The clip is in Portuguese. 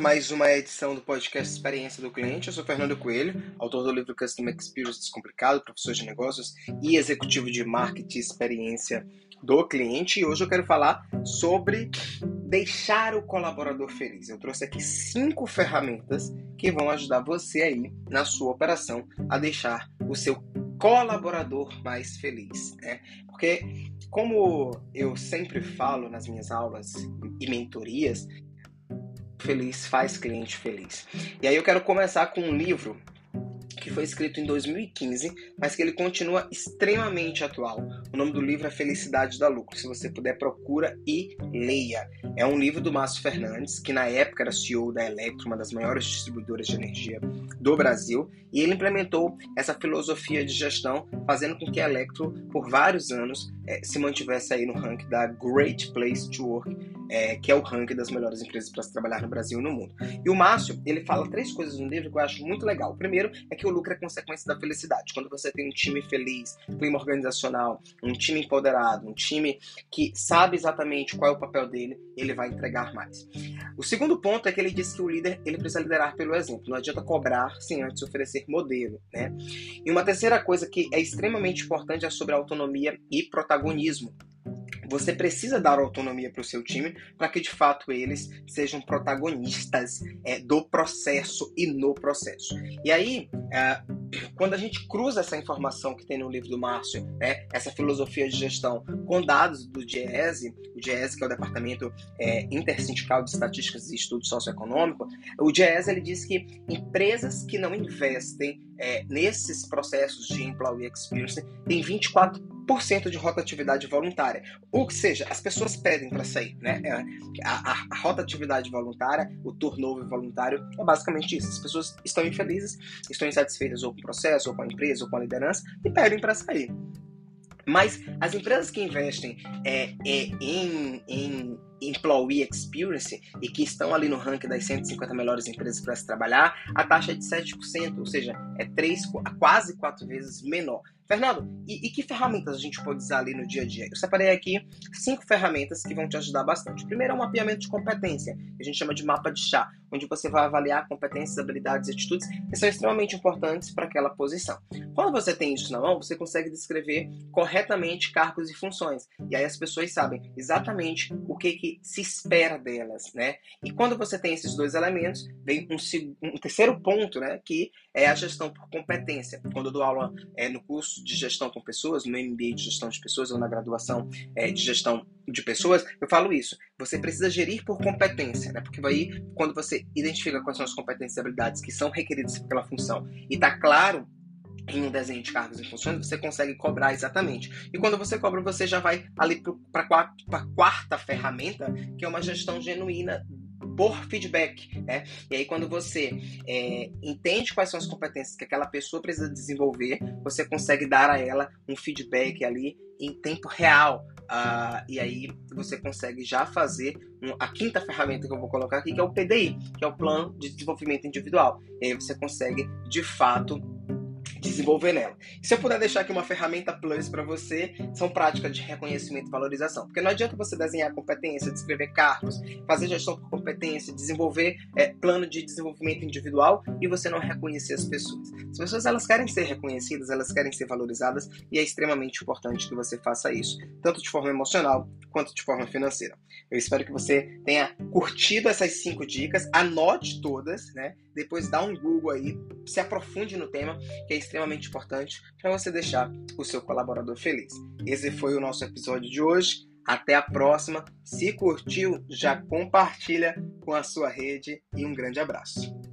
mais uma edição do podcast Experiência do Cliente. Eu sou Fernando Coelho, autor do livro Customer Experience Descomplicado, professor de negócios e executivo de marketing e experiência do cliente. E hoje eu quero falar sobre deixar o colaborador feliz. Eu trouxe aqui cinco ferramentas que vão ajudar você aí na sua operação a deixar o seu colaborador mais feliz, né? Porque como eu sempre falo nas minhas aulas e mentorias, feliz faz cliente feliz. E aí eu quero começar com um livro que foi escrito em 2015, mas que ele continua extremamente atual. O nome do livro é Felicidade da Lucro. Se você puder, procura e leia. É um livro do Márcio Fernandes, que na época era CEO da Electro, uma das maiores distribuidoras de energia do Brasil, e ele implementou essa filosofia de gestão, fazendo com que a Electro, por vários anos, é, se mantivesse aí no ranking da Great Place to Work, é, que é o ranking das melhores empresas para se trabalhar no Brasil e no mundo. E o Márcio, ele fala três coisas no livro que eu acho muito legal. O primeiro é que o lucro é consequência da felicidade. Quando você tem um time feliz, clima organizacional, um time empoderado, um time que sabe exatamente qual é o papel dele, ele vai entregar mais. O segundo ponto é que ele diz que o líder ele precisa liderar pelo exemplo. Não adianta cobrar sem antes oferecer modelo, né? E uma terceira coisa que é extremamente importante é sobre autonomia e protagonismo. Você precisa dar autonomia para o seu time para que de fato eles sejam protagonistas é, do processo e no processo. E aí, é, quando a gente cruza essa informação que tem no livro do Márcio, né, essa filosofia de gestão, com dados do DIESE, o DIESE que é o Departamento é, Intersindical de Estatísticas e Estudos Socioeconômicos, o DIESE ele diz que empresas que não investem é, nesses processos de employee experience têm 24 de rotatividade voluntária. Ou seja, as pessoas pedem para sair. Né? É, a, a, a, rotatividade voluntária, o turnover voluntário, é basicamente isso. As pessoas estão infelizes, estão insatisfeitas ou com o processo, ou com a empresa, ou com a liderança, e pedem para sair. Mas as empresas que investem é, é, em, em Employee Experience e que estão ali no ranking das 150 melhores empresas para se trabalhar, a taxa é de 7%, ou seja, é 3, quase 4 vezes menor. Fernando, e, e, que ferramentas a gente pode usar ali no dia a dia? Eu separei aqui cinco ferramentas que vão te ajudar bastante. Primeiro é um mapeamento de competência, que a gente chama de mapa de chá, onde você vai avaliar competências, habilidades e atitudes que são extremamente importantes para aquela posição. Quando você tem isso na mão, você consegue descrever corretamente cargos e funções. E aí as pessoas sabem exatamente o que, que se espera delas, né? E quando você tem esses dois elementos, vem um, um terceiro ponto, né? Que é a gestão por competência. Quando eu dou aula é, no curso de gestão com pessoas, no MBA de gestão de pessoas ou na graduação é, de gestão de pessoas, eu falo isso. Você precisa gerir por competência, né? Porque aí, quando você identifica quais são as competências e habilidades que são requeridas pela função e está claro em um desenho de cargos e funções, você consegue cobrar exatamente. E quando você cobra, você já vai ali para a quarta ferramenta, que é uma gestão genuína por feedback, né? E aí quando você é, entende quais são as competências que aquela pessoa precisa desenvolver, você consegue dar a ela um feedback ali em tempo real. Uh, e aí você consegue já fazer um, a quinta ferramenta que eu vou colocar aqui, que é o PDI, que é o Plano de Desenvolvimento Individual. E aí você consegue, de fato, desenvolver nela. Se eu puder deixar aqui uma ferramenta plus para você, são práticas de reconhecimento e valorização. Porque não adianta você desenhar competência, descrever cargos, fazer gestão por competência, desenvolver é, plano de desenvolvimento individual e você não reconhecer as pessoas. As pessoas elas querem ser reconhecidas, elas querem ser valorizadas e é extremamente importante que você faça isso, tanto de forma emocional quanto de forma financeira. Eu espero que você tenha curtido essas cinco dicas, anote todas, né? Depois dá um Google aí, se aprofunde no tema, que é extremamente importante para você deixar o seu colaborador feliz. Esse foi o nosso episódio de hoje. Até a próxima. Se curtiu, já compartilha com a sua rede e um grande abraço.